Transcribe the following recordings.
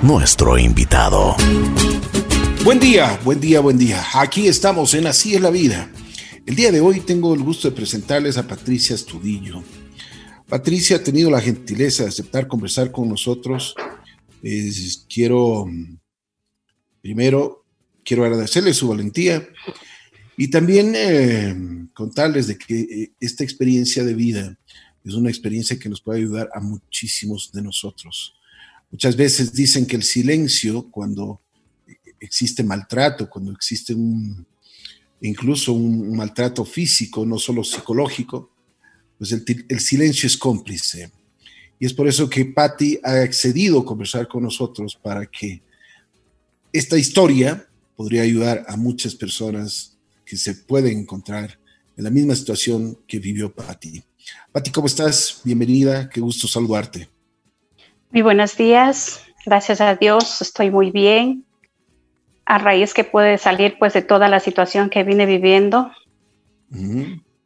nuestro invitado. Buen día, buen día, buen día. Aquí estamos en Así es la vida. El día de hoy tengo el gusto de presentarles a Patricia Estudillo. Patricia ha tenido la gentileza de aceptar conversar con nosotros. quiero, primero, quiero agradecerle su valentía y también eh, contarles de que eh, esta experiencia de vida es una experiencia que nos puede ayudar a muchísimos de nosotros. Muchas veces dicen que el silencio, cuando existe maltrato, cuando existe incluso un maltrato físico, no solo psicológico, pues el, silencio es cómplice. Y es por eso que Patty ha accedido a conversar con nosotros para que esta historia podría ayudar a muchas personas que se pueden encontrar en la misma situación que vivió Patty. Pati, ¿cómo estás? Bienvenida, qué gusto saludarte. Muy buenos días, gracias a Dios, estoy muy bien. A raíz que puede salir pues de toda la situación que vine viviendo.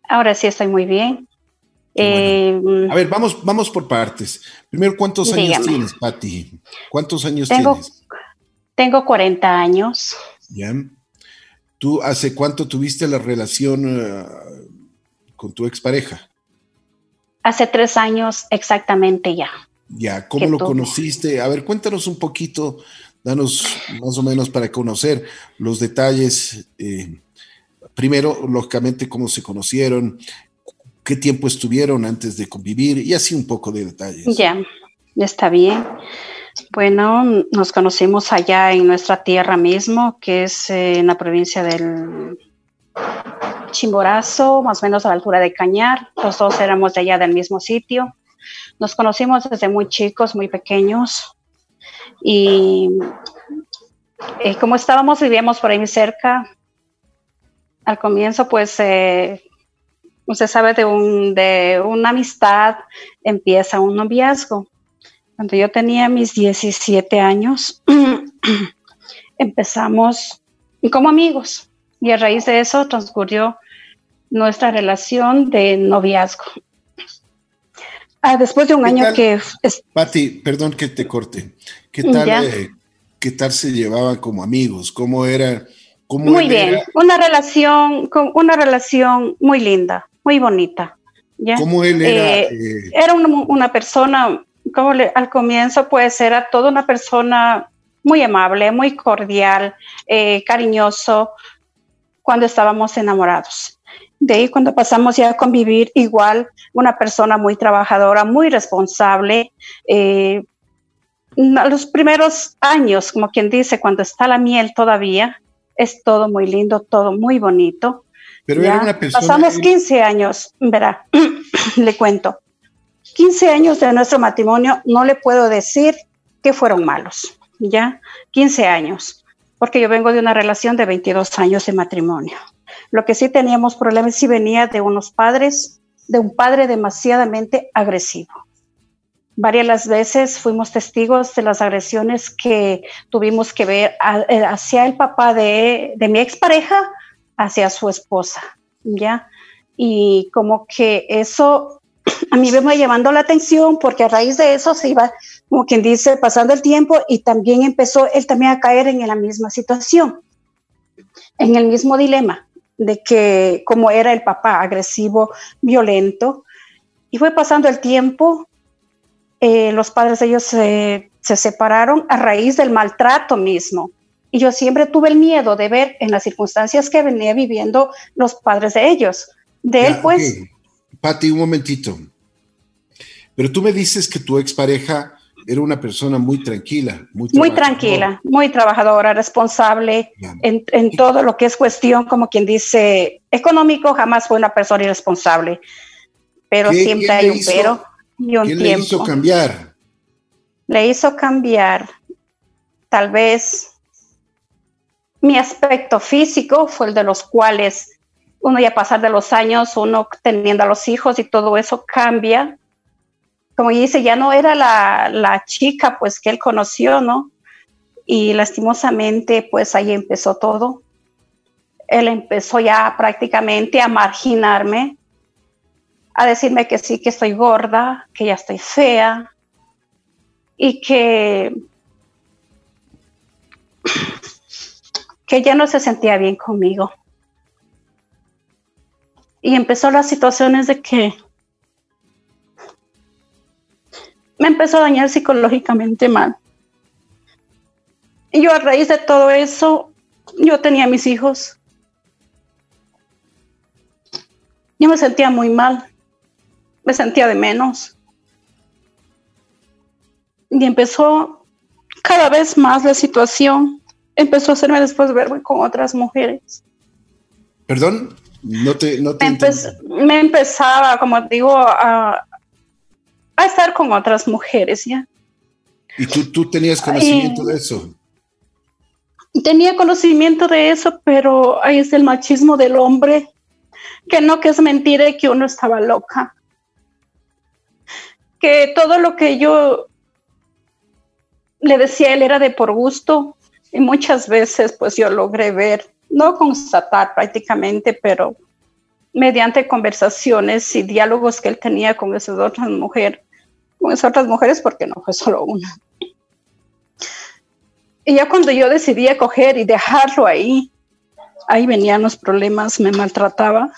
Ahora sí estoy muy bien. Eh, a ver, vamos, vamos por partes. Primero, ¿cuántos años tienes, Pati? ¿Cuántos años tienes? Tengo 40 años. Ya. ¿Tú hace cuánto tuviste la relación eh, con tu expareja? Hace tres años exactamente ya. Ya, ¿cómo lo conociste? A ver, cuéntanos un poquito, danos más o menos para conocer los detalles. Eh, primero, lógicamente, cómo se conocieron, qué tiempo estuvieron antes de convivir y así un poco de detalles. Ya, está bien. Bueno, nos conocimos allá en nuestra tierra mismo, que es eh, en la provincia del Chimborazo, más o menos a la altura de Cañar. Los dos éramos de allá del mismo sitio. Nos conocimos desde muy chicos, muy pequeños. Y eh, como estábamos, vivíamos por ahí cerca, al comienzo, pues, eh, usted sabe, de, de una amistad empieza un noviazgo. Cuando yo tenía mis 17 años, empezamos como amigos y a raíz de eso transcurrió nuestra relación de noviazgo. Ah, después de un año que... Pati, perdón que te corte. ¿Qué tal, eh, ¿Qué tal se llevaban como amigos? ¿Cómo era? Cómo muy bien, una relación, una relación muy linda, muy bonita. ¿ya? ¿Cómo él era? Eh, eh? Era una, persona, como al comienzo pues era toda una persona muy amable, muy cordial, cariñoso, cuando estábamos enamorados. De ahí cuando pasamos ya a convivir igual, una persona muy trabajadora, muy responsable. Eh, los primeros años, como quien dice, cuando está la miel todavía, es todo muy lindo, todo muy bonito. Pero era una persona... Pasamos 15 años, verá, le cuento. 15 años de nuestro matrimonio, no le puedo decir que fueron malos, ¿ya? 15 años porque yo vengo de una relación de 22 años de matrimonio. Lo que sí teníamos problemas si venía de unos padres, de un padre demasiadamente agresivo. Varias las veces fuimos testigos de las agresiones que tuvimos que ver eh, hacia el papá de, de mi expareja, hacia su esposa, ¿ya? Y como que eso a mí me va llamando la atención porque a raíz de eso se iba, como quien dice, pasando el tiempo y también empezó él también a caer en la misma situación, en el mismo dilema de que como era el papá agresivo, violento, y fue pasando el tiempo, eh, los padres de ellos se, se separaron a raíz del maltrato mismo. Y yo siempre tuve el miedo de ver en las circunstancias que venía viviendo los padres de ellos. De él, pues, Pati, un momentito. Pero tú me dices que tu expareja era una persona muy tranquila. Muy, muy tranquila, muy trabajadora, responsable en, todo lo que es cuestión, como quien dice, económico, jamás fue una persona irresponsable. Pero siempre hay un pero y un ¿qué le hizo cambiar? Le hizo cambiar, tal vez, mi aspecto físico fue el de los cuales uno ya pasar de los años, uno teniendo a los hijos y todo eso cambia. Como dice, ya no era la, la chica pues que él conoció, ¿no? Y lastimosamente pues ahí empezó todo. Él empezó ya prácticamente a marginarme, a decirme que sí, que estoy gorda, que ya estoy fea, y que, que ya no se sentía bien conmigo. Y empezó las situaciones de que me empezó a dañar psicológicamente mal. Y yo a raíz de todo eso, yo tenía mis hijos. Yo me sentía muy mal, me sentía de menos. Y empezó cada vez más la situación, empezó a hacerme después verme con otras mujeres. Perdón, no te... No me, empezaba, como digo, a, a estar con otras mujeres, ¿ya? ¿Y tú, tú tenías conocimiento de eso? Tenía conocimiento de eso, pero ahí es el machismo del hombre, que no que es mentira y que uno estaba loca. Que todo lo que yo le decía a él era de por gusto y muchas veces pues yo logré ver, no constatar prácticamente, pero mediante conversaciones y diálogos que él tenía con esas otras mujeres, esas otras mujeres porque no fue solo una. Y ya cuando yo decidí coger y dejarlo ahí, ahí venían los problemas, me maltrataba,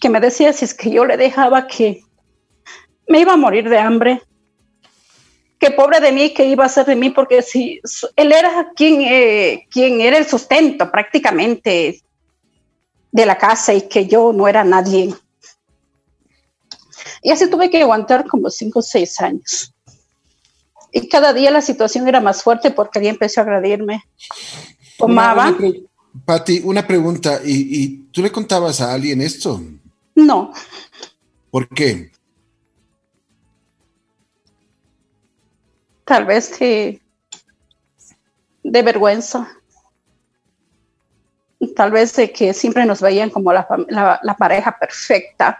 que me decía si es que yo le dejaba que me iba a morir de hambre, que pobre de mí, que iba a ser de mí, porque si él era quien, eh, quien era el sustento prácticamente de la casa y que yo no era nadie. Y así tuve que aguantar como cinco o seis años. Y cada día la situación era más fuerte porque ella empezó a agredirme. Tomaba. Pati, una pregunta. ¿Y, ¿Y, tú le contabas a alguien esto? No. ¿Por qué? Tal vez de, de vergüenza. Tal vez de que siempre nos veían como la, la, la pareja perfecta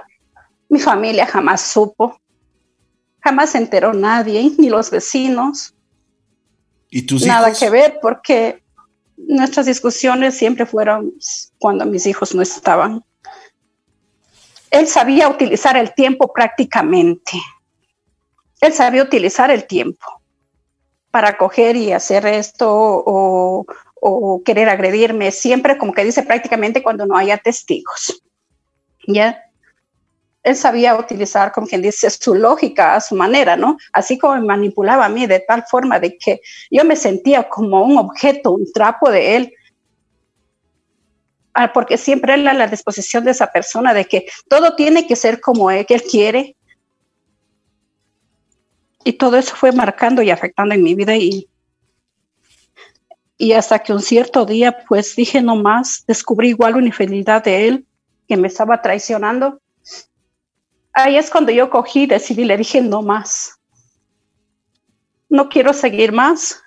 mi familia jamás supo, jamás se enteró nadie, ni los vecinos. ¿Y tus Nada que ver porque nuestras discusiones siempre fueron cuando mis hijos no estaban. Él sabía utilizar el tiempo prácticamente. Él sabía utilizar el tiempo para coger y hacer esto o, o querer agredirme, siempre como que dice prácticamente cuando no haya testigos. ¿Ya? Él sabía utilizar, como quien dice, su lógica a su manera, ¿no? Así como manipulaba a mí de tal forma de que yo me sentía como un objeto, un trapo de él, ah, porque siempre él a la disposición de esa persona de que todo tiene que ser como él, que él quiere. Y todo eso fue marcando y afectando en mi vida y, y hasta que un cierto día pues dije no más, descubrí igual una infidelidad de él que me estaba traicionando ahí es cuando yo cogí, decidí, le dije no más. No quiero seguir más.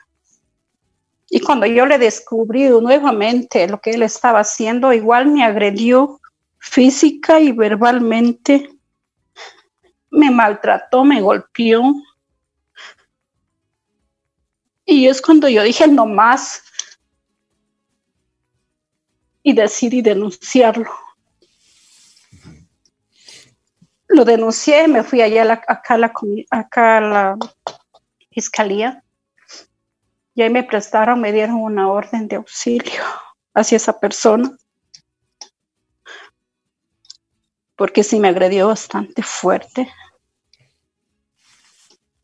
Y cuando yo le descubrí nuevamente lo que él estaba haciendo, igual me agredió física y verbalmente. Me maltrató, me golpeó. Y es cuando yo dije no más. Y decidí denunciarlo lo denuncié, me fui allá a la, acá, a la, fiscalía y ahí me prestaron, me dieron una orden de auxilio hacia esa persona. Porque sí me agredió bastante fuerte.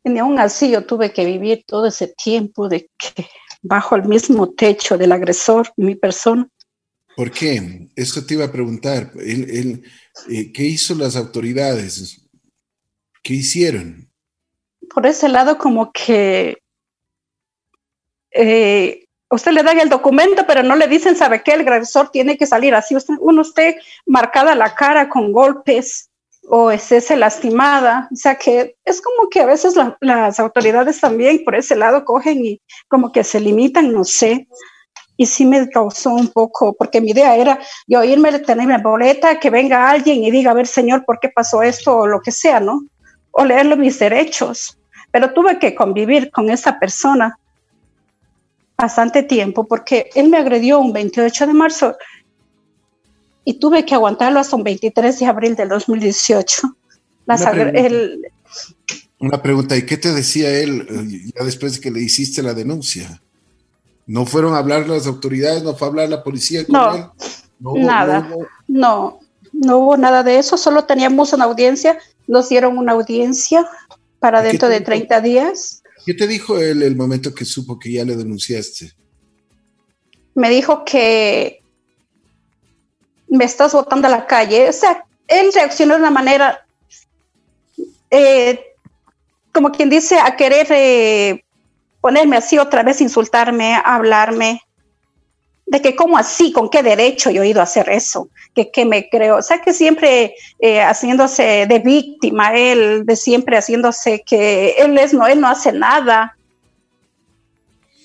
Y aún así yo tuve que vivir todo ese tiempo de que bajo el mismo techo del agresor, mi persona. ¿Por qué? Eso te iba a preguntar. Eh, ¿Qué hizo las autoridades? ¿Qué hicieron? Por ese lado, como que eh, usted le dan el documento, pero no le dicen, ¿sabe qué? El agresor tiene que salir así. Usted, uno esté marcada la cara con golpes o esté lastimada. O sea que es como que a veces las autoridades también por ese lado cogen y como que se limitan, no sé y sí me causó un poco, porque mi idea era yo irme, tener mi boleta, que venga alguien y diga, a ver, señor, ¿por qué pasó esto? o lo que sea, ¿no? O leerlo mis derechos. Pero tuve que convivir con esa persona bastante tiempo porque él me agredió un 28 de marzo y tuve que aguantarlo hasta un 23 de abril del 2018. Una pregunta, ¿y qué te decía él eh, ya después de que le hiciste la denuncia? ¿No fueron a hablar las autoridades? ¿No fue a hablar la policía con no, él? No, nada. No, no, hubo nada de eso. Solo teníamos una audiencia. Nos dieron una audiencia para dentro de 30 días. ¿Qué te dijo él el momento que supo que ya le denunciaste? Me dijo que me estás botando a la calle. O sea, él reaccionó de una manera eh, como quien dice, a querer eh, ponerme así otra vez, insultarme, hablarme, de que cómo así, con qué derecho yo he ido a hacer eso, que, que me creo, o sea, que siempre eh, haciéndose de víctima, él, de siempre haciéndose que él es, no, él no hace nada.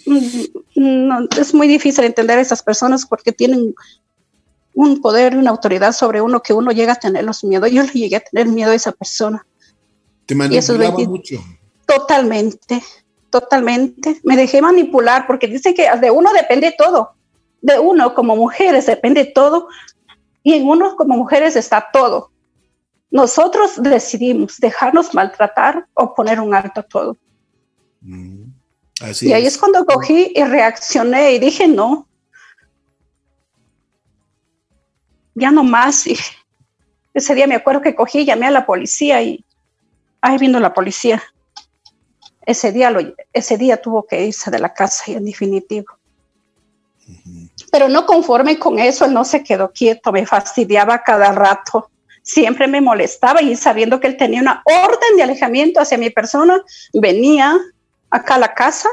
Mm, es muy difícil entender a esas personas porque tienen un poder, una autoridad sobre uno que uno llega a tener los miedos. Yo le llegué a tener miedo a esa persona. ¿Te manipulaba mucho? Totalmente, totalmente. Me dejé manipular porque dice que de uno depende todo. De uno como mujeres depende todo y en uno como mujeres está todo. Nosotros decidimos dejarnos maltratar o poner un alto a todo. Mm, y ahí es. cuando cogí y reaccioné y dije no. Ya no más. Y ese día me acuerdo que cogí, llamé a la policía y ahí vino la policía. Ese día, lo, ese día tuvo que irse de la casa y en definitivo. Pero no conforme con eso, él no se quedó quieto, me fastidiaba cada rato. Siempre me molestaba y sabiendo que él tenía una orden de alejamiento hacia mi persona, venía acá a la casa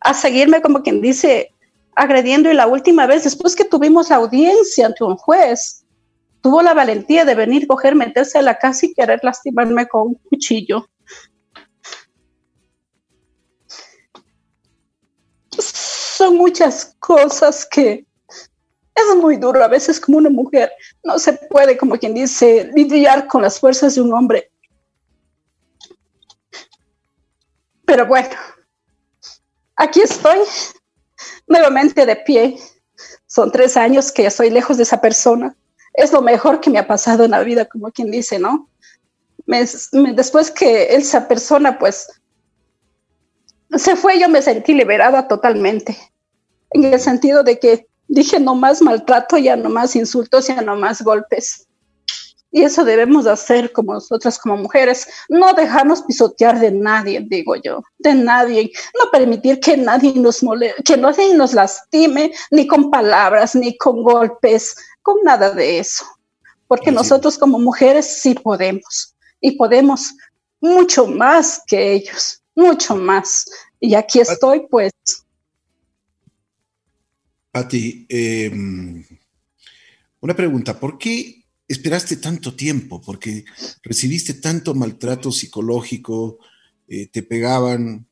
a seguirme como quien dice, agrediendo. Y la última vez, después que tuvimos la audiencia ante un juez, tuvo la valentía de venir, coger, meterse a la casa y querer lastimarme con un cuchillo. Son muchas cosas que es muy duro. A veces como una mujer no se puede, como quien dice, lidiar con las fuerzas de un hombre. Pero bueno, aquí estoy nuevamente de pie. Son tres años que estoy lejos de esa persona es lo mejor que me ha pasado en la vida, como quien dice, ¿no? después que esa persona, pues, se fue, yo me sentí liberada totalmente, en el sentido de que dije no más maltrato, ya no más insultos, ya no más golpes. Y eso debemos hacer como nosotras, como mujeres, no dejarnos pisotear de nadie, digo yo, de nadie, no permitir que nadie nos moleste, que nadie nos lastime, ni con palabras, ni con golpes, con nada de eso, porque nosotros como mujeres sí podemos y podemos mucho más que ellos, mucho más. Y aquí estoy, pues. Pati, eh, una pregunta, ¿por qué esperaste tanto tiempo? Porque recibiste tanto maltrato psicológico, eh, te pegaban,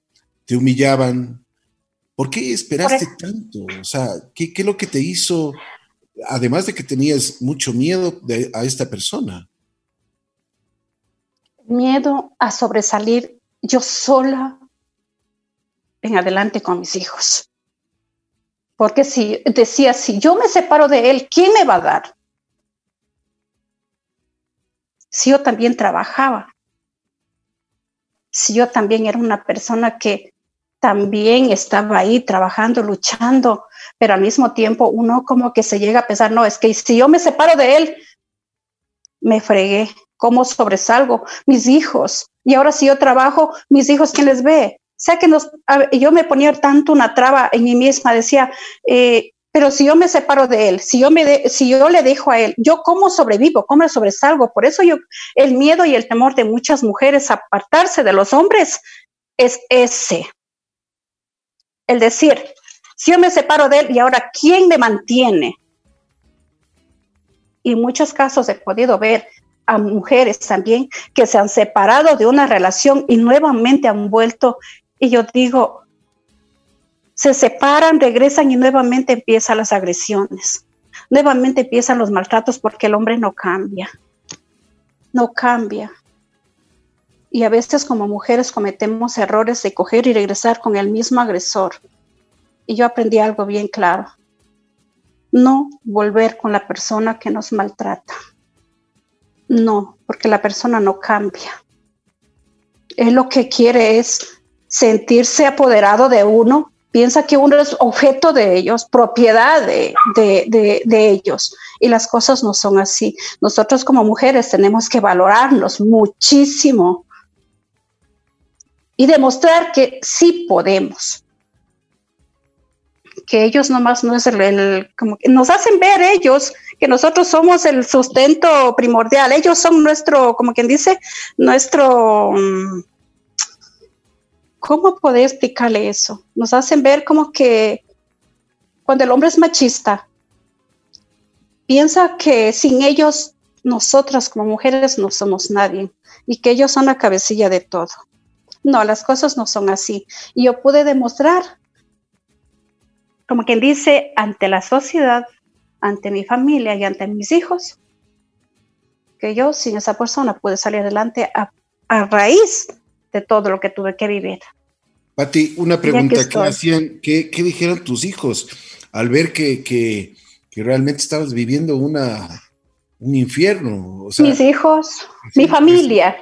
te humillaban. ¿Por qué esperaste tanto? O sea, ¿qué, ¿qué, es lo que te hizo además de que tenías mucho miedo a esta persona. Miedo a sobresalir yo sola en adelante con mis hijos. Porque si decía, si yo me separo de él, ¿quién me va a dar? Si yo también trabajaba, si yo también era una persona que también estaba ahí trabajando, luchando, pero al mismo tiempo uno como que se llega a pensar, no, es que si yo me separo de él, me fregué, ¿cómo sobresalgo? Mis hijos, y ahora si yo trabajo, mis hijos, ¿quién les ve? O sea que yo me ponía tanto una traba en mí misma, decía, eh, pero si yo me separo de él, si yo, me si yo le dejo a él, ¿yo cómo sobrevivo? ¿Cómo sobresalgo? Por eso yo, el miedo y el temor de muchas mujeres a apartarse de los hombres es ese, el decir, si yo me separo de él y ahora, ¿quién me mantiene? Y en muchos casos he podido ver a mujeres también que se han separado de una relación y nuevamente han vuelto. Y yo digo, se separan, regresan y nuevamente empiezan las agresiones. Nuevamente empiezan los maltratos porque el hombre no cambia. No cambia. Y a veces como mujeres cometemos errores de coger y regresar con el mismo agresor. Y yo aprendí algo bien claro. No volver con la persona que nos maltrata. No, porque la persona no cambia. Él lo que quiere es sentirse apoderado de uno, piensa que uno es objeto de ellos, propiedad de, de, ellos. Y las cosas no son así. Nosotros como mujeres tenemos que valorarnos muchísimo y demostrar que sí podemos. Que ellos nomás no es el, como que nos hacen ver ellos que nosotros somos el sustento primordial. Ellos son nuestro, como quien dice, nuestro, mm, ¿cómo puedo explicarle eso? Nos hacen ver como que cuando el hombre es machista, piensa que sin ellos, nosotras como mujeres no somos nadie y que ellos son la cabecilla de todo. No, las cosas no son así. Y yo pude demostrar, como quien dice, ante la sociedad, ante mi familia y ante mis hijos, que yo sin esa persona pude salir adelante a, raíz de todo lo que tuve que vivir. Pati, una pregunta que hacían, ¿qué, dijeron tus hijos al ver que, que, realmente estabas viviendo una, un infierno? Mis hijos, mi familia,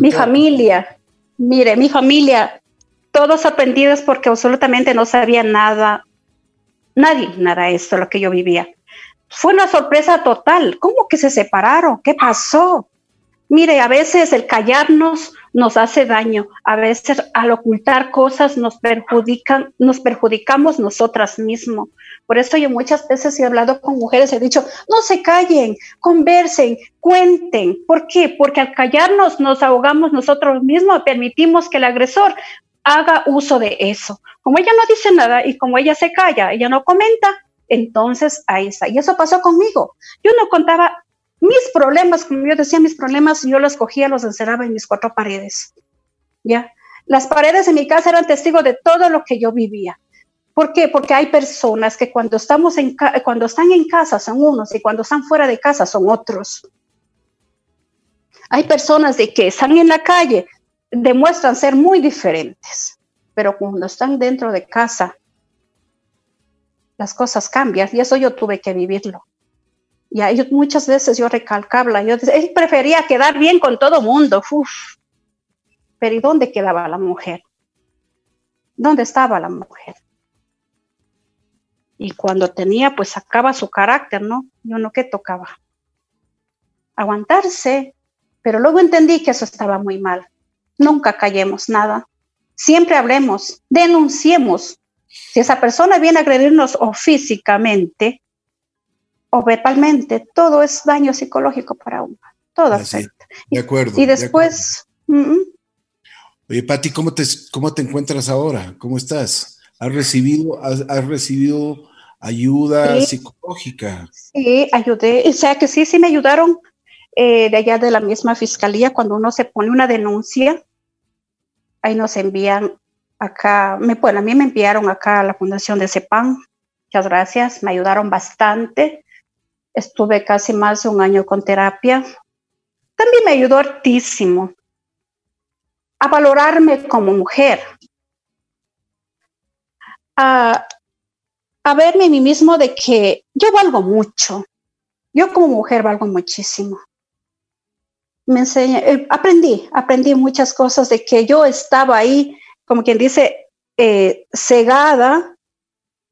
mi familia, Mire, mi familia, todos sorprendidos porque absolutamente no sabía nada, nadie nada esto, lo que yo vivía. Fue una sorpresa total. ¿Cómo que se separaron? ¿Qué pasó? Mire, a veces el callarnos nos hace daño, a veces al ocultar cosas nos perjudican, nos perjudicamos nosotras mismos. Por eso yo muchas veces he hablado con mujeres, he dicho, no se callen, conversen, cuenten. ¿Por qué? Porque al callarnos nos ahogamos nosotros mismos, permitimos que el agresor haga uso de eso. Como ella no dice nada y como ella se calla, ella no comenta, entonces ahí está. Y eso pasó conmigo. Yo no contaba mis problemas, como yo decía, mis problemas, yo los cogía, los encerraba en mis cuatro paredes. ¿Ya? Las paredes de mi casa eran testigo de todo lo que yo vivía. ¿Por qué? Porque hay personas que cuando, estamos en cuando están en casa son unos y cuando están fuera de casa son otros. Hay personas de que están en la calle, demuestran ser muy diferentes, pero cuando están dentro de casa, las cosas cambian y eso yo tuve que vivirlo. Y muchas veces yo recalcaba, yo él prefería quedar bien con todo mundo. Pero ¿y dónde quedaba la mujer? ¿Dónde estaba la mujer? Y cuando tenía, pues sacaba su carácter, ¿no? Yo no, ¿qué tocaba? Aguantarse. Pero luego entendí que eso estaba muy mal. Nunca callemos nada. Siempre hablemos, denunciemos. Si esa persona viene a agredirnos o físicamente o verbalmente, todo es daño psicológico para uno. Todo afecta. De acuerdo. Y después... Oye, Pati, ¿cómo te, ¿cómo te encuentras ahora? ¿Cómo estás? ¿Has recibido, has, recibido ayuda psicológica? Sí, ayudé, o sea que sí, sí me ayudaron eh, de allá de la misma fiscalía cuando uno se pone una denuncia. Ahí nos envían acá, me, bueno, a mí me enviaron acá a la Fundación de CEPAM. Muchas gracias, me ayudaron bastante. Estuve casi más de un año con terapia. También me ayudó hartísimo a valorarme como mujer, a, verme a mí mismo de que yo valgo mucho. Yo como mujer valgo muchísimo. Me enseñé, eh, aprendí, aprendí muchas cosas de que yo estaba ahí, como quien dice, eh, cegada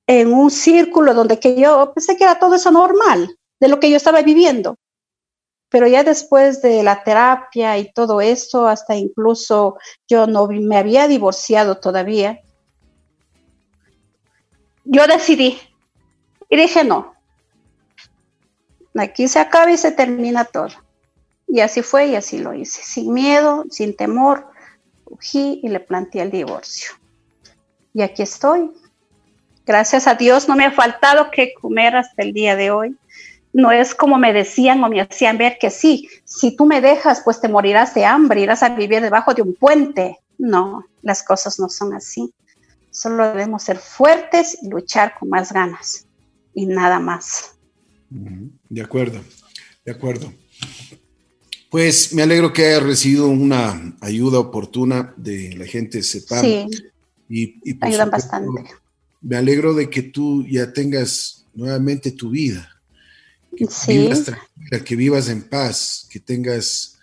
en un círculo donde que yo pensé que era todo eso normal, de lo que yo estaba viviendo. Pero ya después de la terapia y todo eso, hasta incluso yo no me había divorciado todavía, yo decidí y dije no. Aquí se acaba y se termina todo. Y así fue y así lo hice, sin miedo, sin temor. Fugí y le planteé el divorcio. Y aquí estoy. Gracias a Dios no me ha faltado que comer hasta el día de hoy. No es como me decían o me hacían ver que sí, si tú me dejas, pues te morirás de hambre, irás a vivir debajo de un puente. No, las cosas no son así. Solo debemos ser fuertes y luchar con más ganas y nada más. De acuerdo, de acuerdo. Pues me alegro que haya recibido una ayuda oportuna de la gente de CEPAM. Sí, y, ayudan bastante. Me alegro de que tú ya tengas nuevamente tu vida, que vivas tranquila, que vivas en paz, que tengas,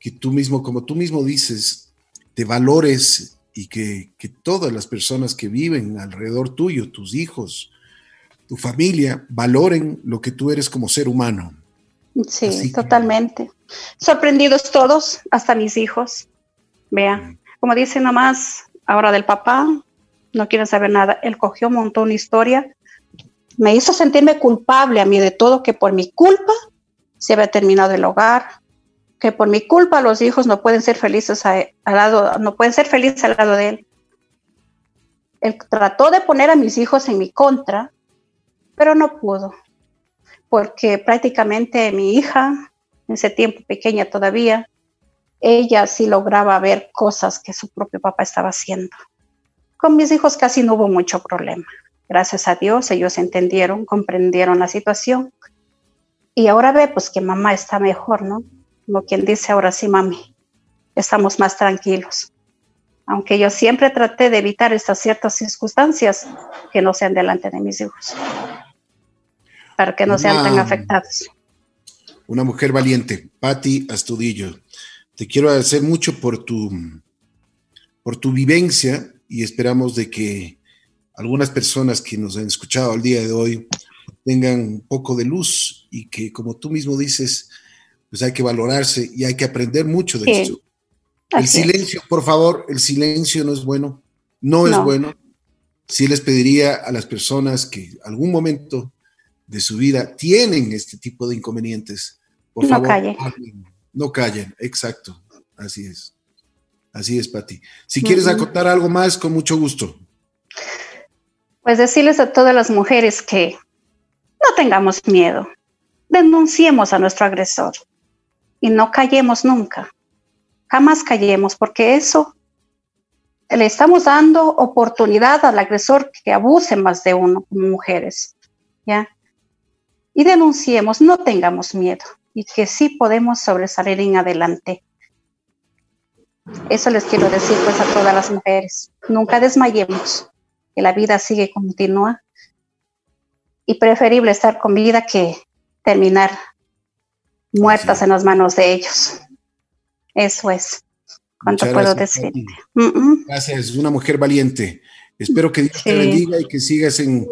que tú mismo, como tú mismo dices, te valores y que, que todas las personas que viven alrededor tuyo, tus hijos, tu familia, valoren lo que tú eres como ser humano. Sí, totalmente. Sorprendidos todos, hasta mis hijos. Vean, como dice nomás ahora del papá, no quieren saber nada. Él cogió, montó una historia, me hizo sentirme culpable a mí de todo, que por mi culpa se había terminado el hogar, que por mi culpa los hijos no pueden ser felices al lado, no pueden ser felices al lado de él. Él trató de poner a mis hijos en mi contra, pero no pudo, porque prácticamente mi hija, en ese tiempo pequeña todavía, ella sí lograba ver cosas que su propio papá estaba haciendo. Con mis hijos casi no hubo mucho problema. Gracias a Dios, ellos entendieron, comprendieron la situación. Y ahora ve pues que mamá está mejor, ¿no? Como quien dice, ahora sí, mami, estamos más tranquilos. Aunque yo siempre traté de evitar estas ciertas circunstancias que no sean delante de mis hijos, para que no sean tan afectados. Una mujer valiente, Patti Astudillo. Te quiero agradecer mucho por tu, por tu vivencia y esperamos de que algunas personas que nos han escuchado al día de hoy tengan un poco de luz y que, como tú mismo dices, pues hay que valorarse y hay que aprender mucho de esto. El silencio, por favor, el silencio no es bueno, no, es bueno. Sí les pediría a las personas que algún momento de su vida tienen este tipo de inconvenientes, por no favor, no callen, exacto. Así es. Así es, Pati. Si quieres acotar algo más, con mucho gusto. Pues decirles a todas las mujeres que no tengamos miedo, denunciemos a nuestro agresor y no callemos nunca. Jamás callemos, porque eso le estamos dando oportunidad al agresor que abuse más de uno como mujeres. ¿Ya? Y denunciemos, no tengamos miedo y que sí podemos sobresalir en adelante. Eso les quiero decir pues a todas las mujeres. Nunca desmayemos, que la vida sigue continua y preferible estar con vida que terminar muertas en las manos de ellos. Eso es. ¿Cuánto puedo decir? Gracias, es una mujer valiente. Espero que Dios te bendiga y que sigas en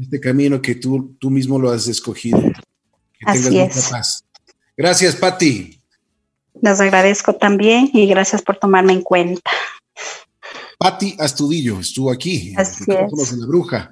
este camino que tú, tú mismo lo has escogido. Que Así es. paz. Gracias, Patti. Les agradezco también y gracias por tomarme en cuenta. Patti Astudillo estuvo aquí, Así es. La Bruja.